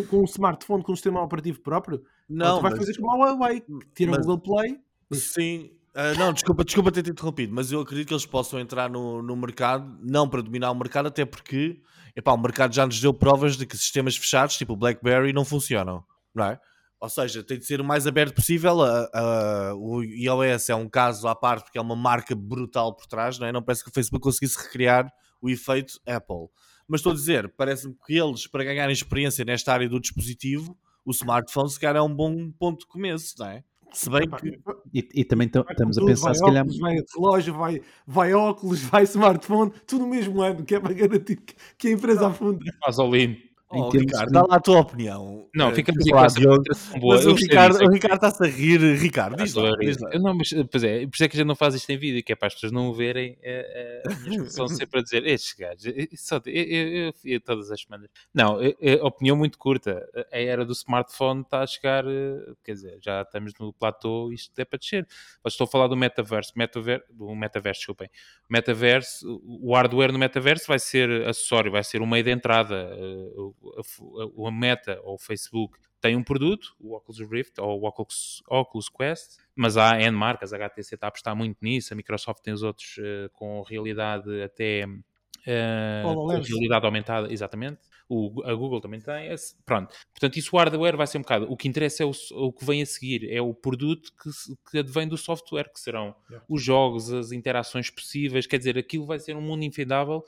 com um smartphone com um sistema operativo próprio? Não. Ou tu vais fazer como a Huawei, tira mas... o Google Play Sim, uh, não, desculpa, desculpa ter te interrompido, mas eu acredito que eles possam entrar no, no mercado, não para dominar o mercado, até porque epá, o mercado já nos deu provas de que sistemas fechados, tipo o BlackBerry, não funcionam, não é? Ou seja, tem de ser o mais aberto possível. Uh, uh, o iOS é um caso à parte porque é uma marca brutal por trás, não é? Não parece que o Facebook conseguisse recriar o efeito Apple. Mas estou a dizer, parece-me que eles, para ganharem experiência nesta área do dispositivo, o smartphone se calhar é um bom ponto de começo, não é? Se bem que. E, e também estamos a pensar, se calhar. vai relógio, vai, vai óculos, <laughs> vai smartphone, tudo no mesmo ano, que é para garantir que a empresa afunda. Faz ao Oh, Ricardo, dá lá a tua opinião. Não, uh, fica a essa boa. Mas o Ricardo, o Ricardo está-se a rir. Ricardo, diz lá, diz lá. Não, mas, pois é, por isso é que a gente não faz isto em vídeo, que é para as pessoas não verem uh, uh, a minha expressão sempre a dizer estes gajos, só, eu, eu, eu, todas as semanas. Não, opinião muito curta. A era do smartphone está a chegar, quer dizer, já estamos no platô, isto é para descer. Mas estou a falar do metaverso, metaver, do metaverso, desculpem. Metaverso, o hardware no metaverso vai ser acessório, vai ser um meio de entrada a, Meta ou o Facebook tem um produto, o Oculus Rift ou o Oculus, Oculus Quest, mas há N marcas, a HTC está a apostar muito nisso, a Microsoft tem os outros uh, com realidade até uh, realidade aumentada, exatamente. O, a Google também tem. Esse, pronto. Portanto, isso o hardware vai ser um bocado. O que interessa é o, o que vem a seguir, é o produto que, que advém do software, que serão yeah. os jogos, as interações possíveis. Quer dizer, aquilo vai ser um mundo infindável.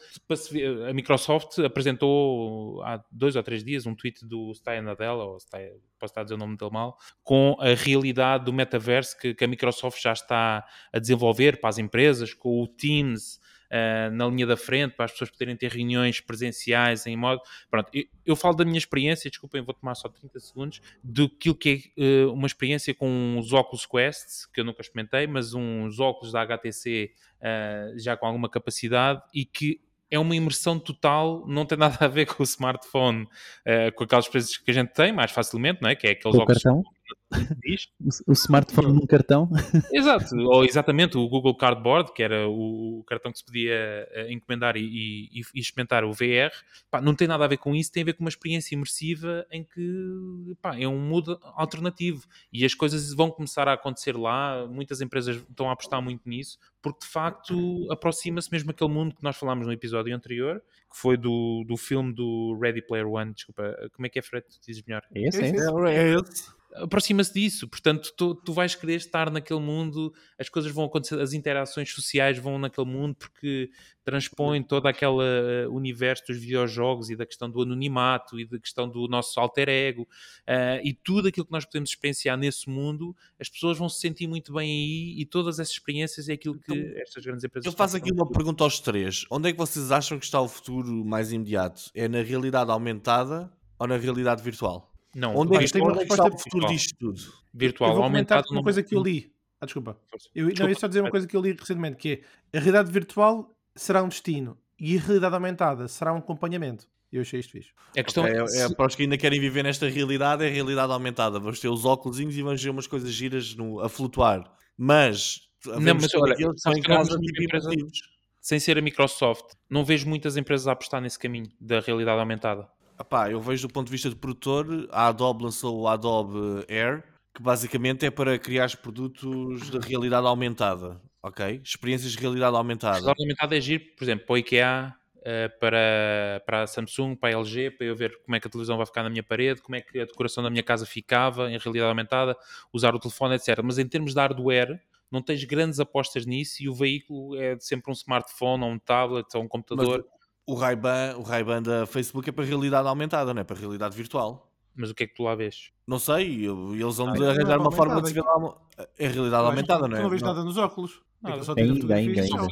A Microsoft apresentou há dois ou três dias um tweet do Satya Nadella, ou Satya, posso estar a dizer o nome dele mal, com a realidade do metaverso que, que a Microsoft já está a desenvolver para as empresas, com o Teams uh, na linha da frente, para as pessoas poderem ter reuniões presenciais em modo. Pronto, eu, eu falo da minha experiência, desculpem, vou tomar só 30 segundos, do que é uh, uma experiência com os óculos Quest, que eu nunca experimentei, mas uns óculos da HTC uh, eh, já com alguma capacidade e que é uma imersão total, não tem <laughs> nada a ver com o smartphone, com aquelas experiências que a gente tem mais facilmente, não é? Que é aqueles o óculos. Cartão? <laughs> o, o smartphone num cartão? <laughs> Exato, ou exatamente o Google Cardboard, que era o, cartão que se podia uh, encomendar e, e, e, experimentar o VR, pá, não tem nada a ver com isso, tem a ver com uma experiência imersiva em que pá, é um modo alternativo e as coisas vão começar a acontecer lá. Muitas empresas estão a apostar muito nisso, porque de facto aproxima-se mesmo aquele mundo que nós falámos no episódio anterior, que foi do, do filme do Ready Player One. Desculpa, como é que é, Fred? Tu dizes melhor? É esse, é esse. É esse aproxima-se disso. Portanto, tu, tu vais querer estar naquele mundo, as coisas vão acontecer, as interações sociais vão naquele mundo porque transpõe todo aquele uh, universo dos videojogos e da questão do anonimato e da questão do nosso alter ego uh, e tudo aquilo que nós podemos experienciar nesse mundo, as pessoas vão se sentir muito bem aí e todas essas experiências é aquilo que então, estas grandes empresas. Eu faço aqui uma pergunta aos três: onde é que vocês acham que está o futuro mais imediato? É na realidade aumentada ou na realidade virtual? Não, onde é que, onde é que está o futuro disto tudo? Virtual, eu vou aumentado uma coisa que eu li. Ah, desculpa. Eu, não, eu só dizer uma coisa que eu li recentemente, que é a realidade virtual será um destino e a realidade aumentada será um acompanhamento. Eu achei isto fixe. A questão okay, é, é, para os que ainda querem viver nesta realidade, é a realidade aumentada. Vamos ter os óculos e vamos ver umas coisas giras no, a flutuar. Mas, não, mas olha, em casa tipo empresa, sem ser a Microsoft, não vejo muitas empresas a apostar nesse caminho da realidade aumentada. Epá, eu vejo do ponto de vista de produtor, a Adobe lançou o Adobe Air, que basicamente é para criar produtos de realidade aumentada, ok? Experiências de realidade aumentada. Realidade aumentada é giro, por exemplo, para o IKEA, eh, para, para a Samsung, para a LG, para eu ver como é que a televisão vai ficar na minha parede, como é que a decoração da minha casa ficava em realidade aumentada, usar o telefone, etc. Mas em termos de hardware, não tens grandes apostas nisso e o veículo é sempre um smartphone ou um tablet ou um computador. Mas o Ray-Ban, o Ray-Ban da Facebook é para realidade aumentada, não é para realidade virtual. Mas o que é que tu lá vês? Não sei, eles vão ah, arranjar uma forma de se ver lá. É realidade aumentada, não é? Tu não vês nada nos óculos. ainda, ainda, ainda.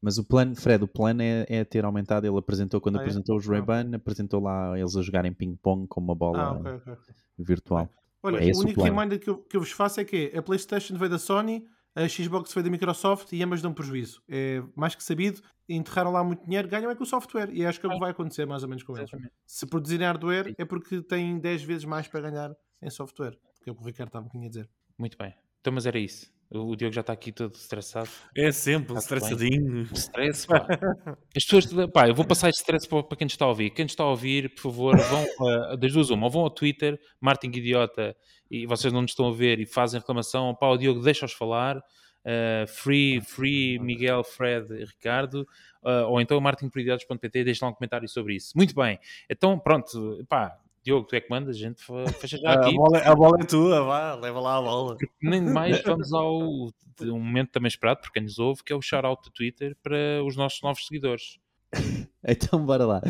Mas o plano, Fred, o plano é, é ter aumentado. Ele apresentou, quando ah, é? apresentou os ah. Ray-Ban, apresentou lá eles a jogarem ping-pong com uma bola ah, okay, okay. virtual. Olha, é o único reminder que eu, que eu vos faço é que a PlayStation veio da Sony, a Xbox foi da Microsoft e ambas dão prejuízo. É mais que sabido, enterraram lá muito dinheiro, ganham é com o software. E acho que é o que vai acontecer mais ou menos com eles. Se produzirem hardware é porque têm 10 vezes mais para ganhar em software. Que é o que o Ricardo estava a dizer. Muito bem. Então, mas era isso. O Diogo já está aqui todo estressado. É sempre, um estressadinho. Stress, pá. <laughs> As pessoas, pá, eu vou passar este stress para, para quem está a ouvir. Quem está a ouvir, por favor, vão uh, das duas uma, ou vão ao Twitter, Martin Idiota, e vocês não nos estão a ver e fazem reclamação, pá, o Diogo deixa-os falar, uh, free, free Miguel, Fred, Ricardo, uh, ou então martinproidiotas.pt, deixem lá um comentário sobre isso. Muito bem, então pronto, pá, Diogo, tu é que manda, a gente fecha já aqui. A bola, a bola é tua, vá, leva lá a bola. Nem mais, vamos ao um momento também esperado por quem nos ouve, que é o shout-out do Twitter para os nossos novos seguidores. <laughs> então, bora lá.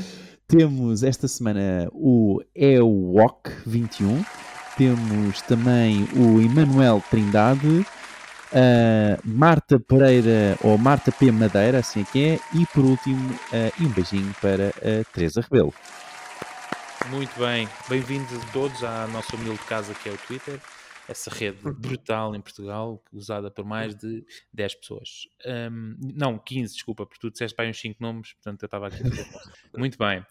Temos esta semana o EWOC21, temos também o Emanuel Trindade, a Marta Pereira ou Marta P. Madeira, assim é que é, e por último, um beijinho para a Teresa Rebelo. Muito bem, bem-vindos a todos à nossa humilde casa que é o Twitter, essa rede brutal em Portugal, usada por mais de 10 pessoas. Um, não, 15, desculpa, porque tu disseste para uns 5 nomes, portanto eu estava aqui. <laughs> Muito bem.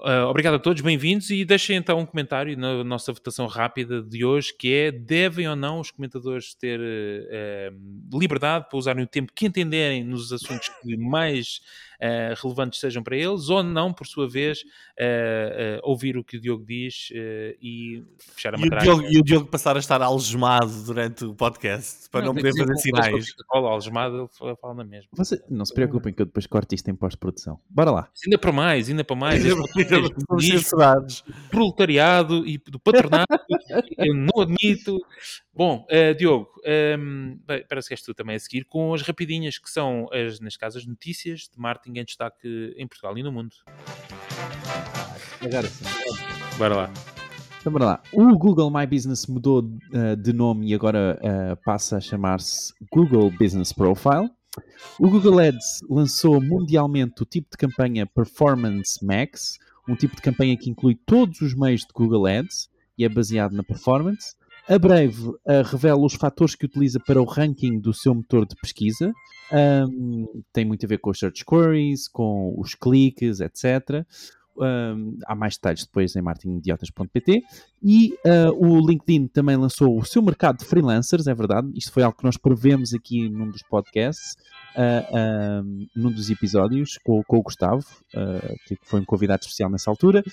Uh, obrigado a todos, bem-vindos e deixem então um comentário na nossa votação rápida de hoje que é devem ou não os comentadores ter uh, liberdade para usarem o tempo que entenderem nos assuntos que mais uh, relevantes sejam para eles, ou não, por sua vez, uh, ouvir o que o Diogo diz e fechar a e o, Diogo, e o Diogo passar a estar algemado durante o podcast, para não, não poder fazer sinais. Algemado, ele fala na mesma. Você, não se preocupem que eu depois corto isto em pós-produção. Bora lá. Ainda para mais, ainda para mais. <laughs> proletariado e do patronato, <laughs> eu não admito. Bom, uh, Diogo, um, ehm, bem, parece que és tu também a seguir com as rapidinhas que são, as, neste caso, as notícias de marketing em destaque em Portugal e no mundo. Agora sim. Bora lá. Então, bora lá. O Google My Business mudou uh, de nome e agora uh, passa a chamar-se Google Business Profile. O Google Ads lançou mundialmente o tipo de campanha Performance Max, um tipo de campanha que inclui todos os meios de Google Ads e é baseado na performance. A Brave uh, revela os fatores que utiliza para o ranking do seu motor de pesquisa. Um, tem muito a ver com os search queries, com os cliques, etc. Um, há mais detalhes depois em marketingidiotas.pt e uh, o LinkedIn também lançou o seu mercado de freelancers, é verdade, isto foi algo que nós prevemos aqui num dos podcasts, uh, num dos episódios com, com o Gustavo, uh, que foi um convidado especial nessa altura,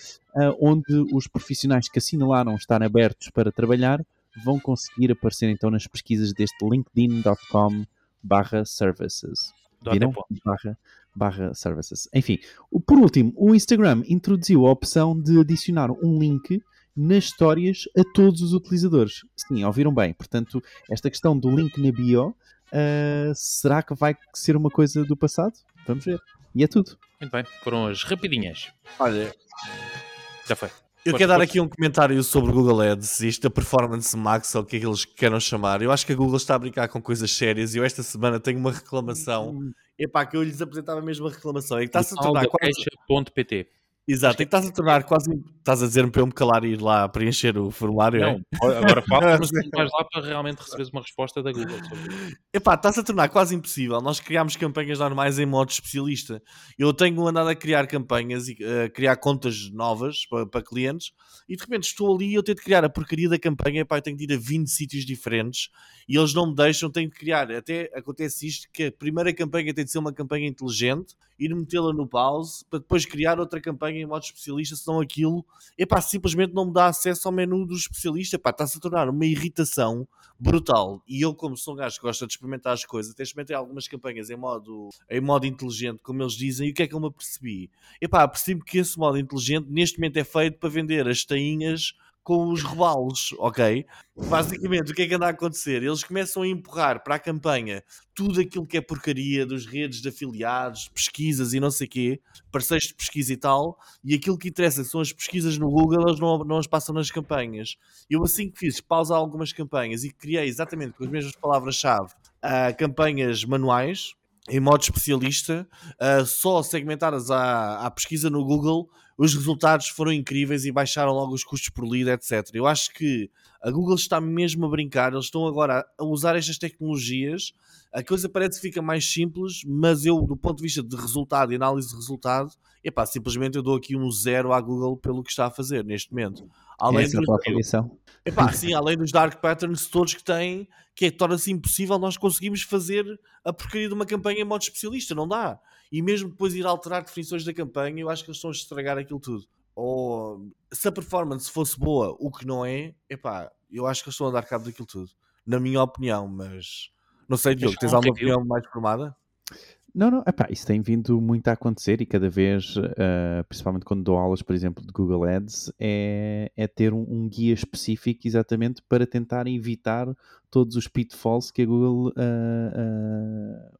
onde os profissionais que assinalaram estar abertos para trabalhar vão conseguir aparecer então nas pesquisas deste linkedin.com barra services. Viram? Barra, barra services. Enfim, por último, o Instagram introduziu a opção de adicionar um link nas histórias a todos os utilizadores. Sim, ouviram bem. Portanto, esta questão do link na bio, uh, será que vai ser uma coisa do passado? Vamos ver. E é tudo. Muito bem, foram as rapidinhas. Olha, já foi. Eu quero dar aqui um comentário sobre o Google Ads, isto a Performance Max, ou o que é que eles queiram chamar. Eu acho que a Google está a brincar com coisas sérias e eu esta semana tenho uma reclamação. Epá, que eu lhes apresentava a mesma reclamação. É que está-se a tornar quase... Exato, e que estás a tornar quase. Estás a dizer-me para eu me calar e ir lá preencher o formulário? Não, é? agora <laughs> fala, mas vais lá para realmente receberes uma resposta da Google. Epá, está-se a tornar quase impossível. Nós criámos campanhas normais em modo especialista. Eu tenho andado a criar campanhas e uh, criar contas novas para, para, clientes e de repente estou ali e eu tenho de criar a porcaria da campanha. Epá, eu tenho de ir a 20 sítios diferentes e eles não me deixam, tenho de criar. Até acontece isto: que a primeira campanha tem de ser uma campanha inteligente, ir metê-la no pause para depois criar outra campanha em modo especialista, senão aquilo, epá, simplesmente não me dá acesso ao menu do especialista, epá, está-se a tornar uma irritação brutal. E eu, como sou um gajo que gosta de experimentar as coisas, até experimentei algumas campanhas em modo, em modo inteligente, como eles dizem, e o que é que eu me apercebi? Epá, percebi que esse modo inteligente neste momento é feito para vender as tainhas com os rebalos, ok? Basicamente, o que é que anda a acontecer? Eles começam a empurrar para a campanha tudo aquilo que é porcaria dos redes de afiliados, pesquisas e não sei quê, parceiros de pesquisa e tal, e aquilo que interessa são as pesquisas no Google, eles não, não as passam nas campanhas. Eu assim que fiz, pausar algumas campanhas e criei exatamente com as mesmas palavras-chave uh, campanhas manuais, em modo especialista, uh, só segmentadas à, à pesquisa no Google, os resultados foram incríveis e baixaram logo os custos por lead, etc. Eu acho que a Google está mesmo a brincar, eles estão agora a usar estas tecnologias, a coisa parece que fica mais simples, mas eu, do ponto de vista de resultado e análise de resultado, epá, simplesmente eu dou aqui um zero à Google pelo que está a fazer neste momento. Além Essa dos, é a epá, sim, além dos dark patterns todos que têm, que é, torna-se impossível nós conseguirmos fazer a porcaria de uma campanha em modo especialista, não dá. E mesmo depois ir alterar definições da campanha, eu acho que eles estão a estragar aquilo tudo. Ou se a performance fosse boa, o que não é, epá, eu acho que eles estão a dar cabo daquilo tudo. Na minha opinião, mas não sei, Diogo, tens alguma opinião mais formada? Não, não, epá, isso tem vindo muito a acontecer e cada vez, uh, principalmente quando dou aulas, por exemplo, de Google Ads, é, é ter um, um, guia específico exatamente para tentar evitar todos os pitfalls que a Google, uh,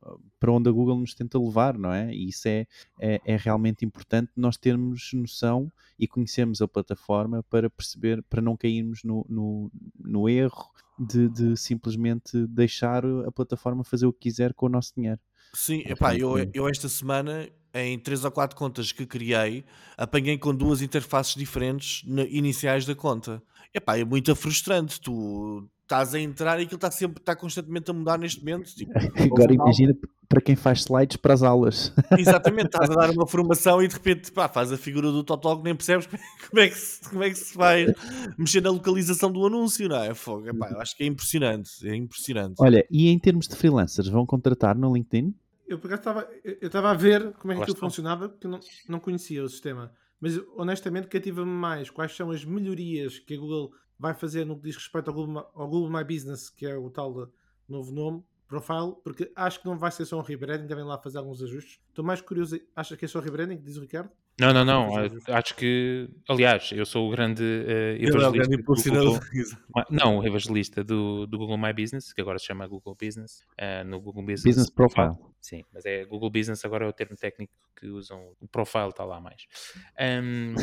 uh, para onde a Google nos tenta levar, não é? E isso é, é, é, realmente importante nós termos noção e conhecermos a plataforma para perceber, para não cairmos no, no, no erro de, de simplesmente deixar a plataforma fazer o que quiser com o nosso dinheiro. Sim, epá, eu, eu esta semana, em 3 ou 4 contas que criei, apanhei com duas interfaces diferentes iniciais da conta. Epá, é muito frustrante. Tu estás a entrar e aquilo está sempre, está constantemente a mudar neste momento. Tipo, <laughs> Agora imagina para quem faz slides para as aulas. <laughs> Exatamente, estás a dar uma formação e de repente pá, faz a figura do Totó que nem percebes <laughs> como é que se, como é que se vai mexer na localização do anúncio, não é? Fogo. Epá, eu acho que é impressionante, é impressionante. Olha, e em termos de freelancers, vão contratar no LinkedIn? eu por acaso estava, eu eu estava a ver como é que aquilo funcionava, porque eu não, não conhecia o sistema. Mas honestamente cativa-me mais quais são as melhorias que a Google vai fazer no que diz respeito ao Google, ao Google My Business, que é o tal de novo nome, profile, porque acho que não vai ser só um rebranding, devem lá fazer alguns ajustes. Estou mais curioso, acha que é só rebranding, diz o Ricardo? Não, não, não. Acho que, aliás, eu sou o grande eh, Ele é o evangelista grande do impulsionador. Google- Não, o evangelista do, do Google My Business, que agora se chama Google Business, eh, no Google Business, Business Profile. Sim, mas é Google Business agora é o termo técnico que usam, o profile está lá mais. Ahm,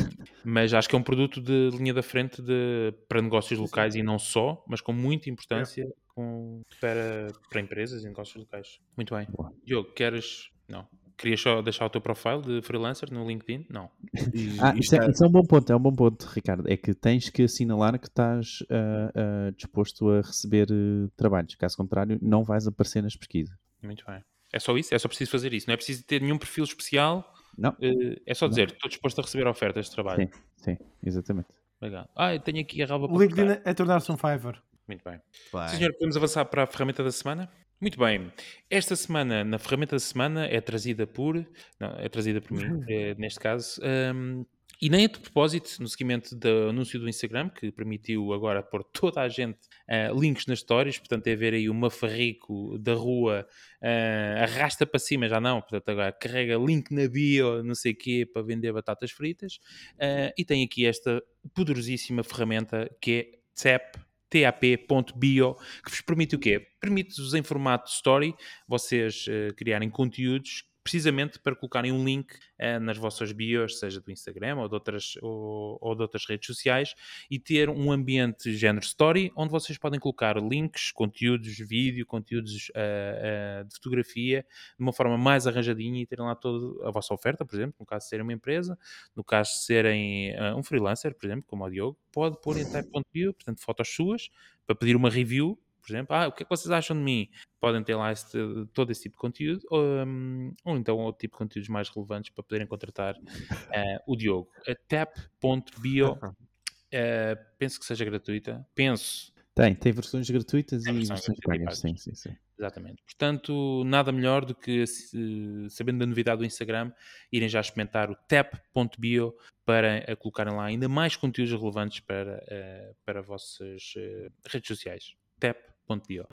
mas acho que é um produto de linha da frente de, para negócios locais e não só, mas com muita importância com- para, para empresas e negócios locais. Muito bem. Boa. Diogo, queres. Não. Querias só deixar o teu profile de freelancer no LinkedIn? Não. E <laughs> Ah, isto isso é, é- isso é um bom ponto, é um bom ponto, Ricardo. É que tens que assinalar que estás ah, ah, disposto a receber eh, trabalhos. Caso contrário, não vais aparecer nas pesquisas. Muito bem. É só isso? É só preciso fazer isso. Não é preciso ter nenhum perfil especial. Não. eh, É só Não. dizer, estou disposto a receber ofertas de trabalho. Sim, sim, exatamente. Legal. Ah, eu tenho aqui a relva O LinkedIn é tornar-se um Fiverr. Muito bem. Sim, senhor, podemos avançar para a ferramenta da semana? Muito bem. Esta semana, na ferramenta da semana, é trazida por. Não, é trazida por mim, eh, <laughs> neste caso. hum, e nem é de propósito, no seguimento do anúncio do Instagram, que permitiu agora pôr toda a gente eh, links nas stories, portanto, é ver aí o mafarrico da rua, eh, arrasta para cima, já não, portanto, agora carrega link na bio, não sei o quê, para vender batatas fritas. Eh, e tem aqui esta poderosíssima ferramenta que é TAP, tap.bio, que vos permite o quê? Permite-vos em formato story vocês eh, criarem conteúdos precisamente para colocarem um link eh, nas vossas bios, seja do Instagram ou de, outras, ou, ou de outras redes sociais, e ter um ambiente género story, onde vocês podem colocar links, conteúdos, vídeo, conteúdos eh, eh, de fotografia, de uma forma mais arranjadinha e terem lá toda a vossa oferta, por exemplo, no caso de serem uma empresa, no caso de serem um freelancer, por exemplo, como o Diogo, pode pôr em type.bio, portanto, fotos suas, para pedir uma review, por exemplo, ah, o que é que vocês acham de mim? Podem ter lá este- todo esse tipo de conteúdo, ou, hum, ou então outro tipo de conteúdos mais relevantes para poderem contratar eh, o Diogo. A tap.bio, eh, penso que seja gratuita, penso, Tem, tem versões gratuitas Tem e versões versões pagas. Sim, sim, sim. Exatamente. Portanto, nada melhor do que, sabendo da novidade do Instagram, irem já experimentar o tap.bio para eh, colocarem lá ainda mais conteúdos relevantes para, para vossas redes sociais.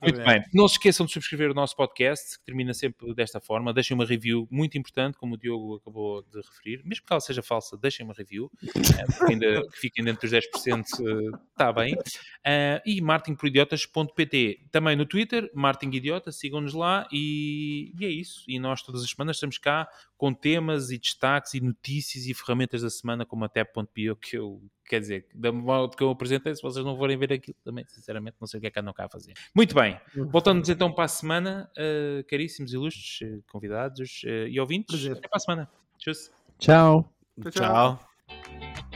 Muito bem. Não se esqueçam de subscrever o nosso podcast, que termina sempre desta forma. Deixem uma review muito importante, como o Diogo acabou de referir. Mesmo que ela seja falsa, deixem uma review. eh, porque ainda que fiquem dentro dos 10%, está bem. Uh, e martinporidiotas.pt também no Twitter, Martin Idiota, sigam-nos lá e, e é isso. E nós todas as semanas estamos cá com temas e destaques e notícias e ferramentas da semana como a Tap.pio que eu, quer dizer, da modo que eu apresentei, se vocês não forem ver aquilo também, sinceramente, não sei o que é que andam cá a fazer. Muito bem, voltando-nos então para a semana, uh, caríssimos ilustres uh, convidados uh, e ouvintes, Prazer. até para a semana. Tchau. Tchau, tchau. Tchau.